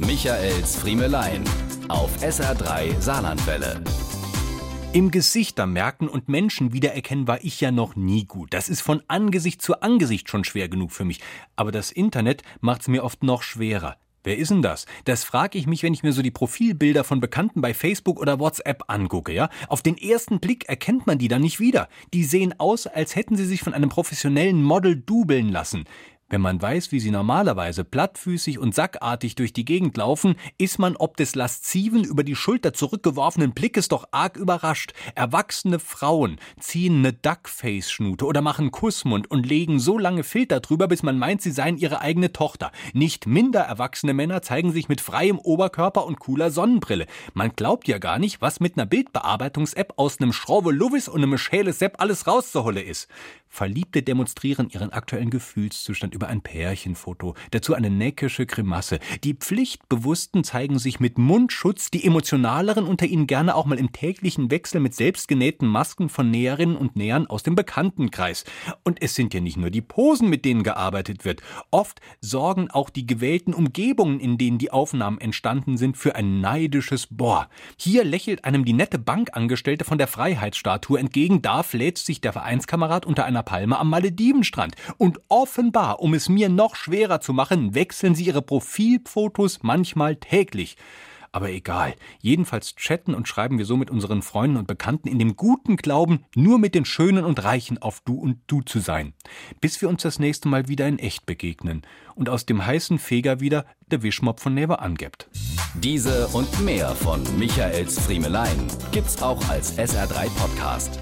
Michaels Friemelein auf SR3 Saarlandwelle. Im Gesichter merken und Menschen wiedererkennen war ich ja noch nie gut. Das ist von Angesicht zu Angesicht schon schwer genug für mich. Aber das Internet macht's mir oft noch schwerer. Wer ist denn das? Das frage ich mich, wenn ich mir so die Profilbilder von Bekannten bei Facebook oder WhatsApp angucke, ja? Auf den ersten Blick erkennt man die dann nicht wieder. Die sehen aus, als hätten sie sich von einem professionellen Model dubeln lassen. Wenn man weiß, wie sie normalerweise plattfüßig und sackartig durch die Gegend laufen, ist man ob des lasziven, über die Schulter zurückgeworfenen Blickes doch arg überrascht. Erwachsene Frauen ziehen ne Duckface-Schnute oder machen Kussmund und legen so lange Filter drüber, bis man meint, sie seien ihre eigene Tochter. Nicht minder erwachsene Männer zeigen sich mit freiem Oberkörper und cooler Sonnenbrille. Man glaubt ja gar nicht, was mit ner Bildbearbeitungs-App aus nem Schraube Luvis und nem Schäle Sepp alles rauszuholle ist. Verliebte demonstrieren ihren aktuellen Gefühlszustand über ein Pärchenfoto, dazu eine neckische Grimasse. Die Pflichtbewussten zeigen sich mit Mundschutz, die Emotionaleren unter ihnen gerne auch mal im täglichen Wechsel mit selbstgenähten Masken von Näherinnen und Nähern aus dem Bekanntenkreis. Und es sind ja nicht nur die Posen, mit denen gearbeitet wird. Oft sorgen auch die gewählten Umgebungen, in denen die Aufnahmen entstanden sind, für ein neidisches Boah. Hier lächelt einem die nette Bankangestellte von der Freiheitsstatue entgegen, da fläzt sich der Vereinskamerad unter einer Palme am Maledivenstrand. Und offenbar, um es mir noch schwerer zu machen, wechseln sie ihre Profilfotos manchmal täglich. Aber egal. Jedenfalls chatten und schreiben wir so mit unseren Freunden und Bekannten in dem guten Glauben, nur mit den Schönen und Reichen auf Du und Du zu sein. Bis wir uns das nächste Mal wieder in echt begegnen und aus dem heißen Feger wieder der Wischmopp von nebenan gibt. Diese und mehr von Michaels Friemelein gibt's auch als SR3 Podcast.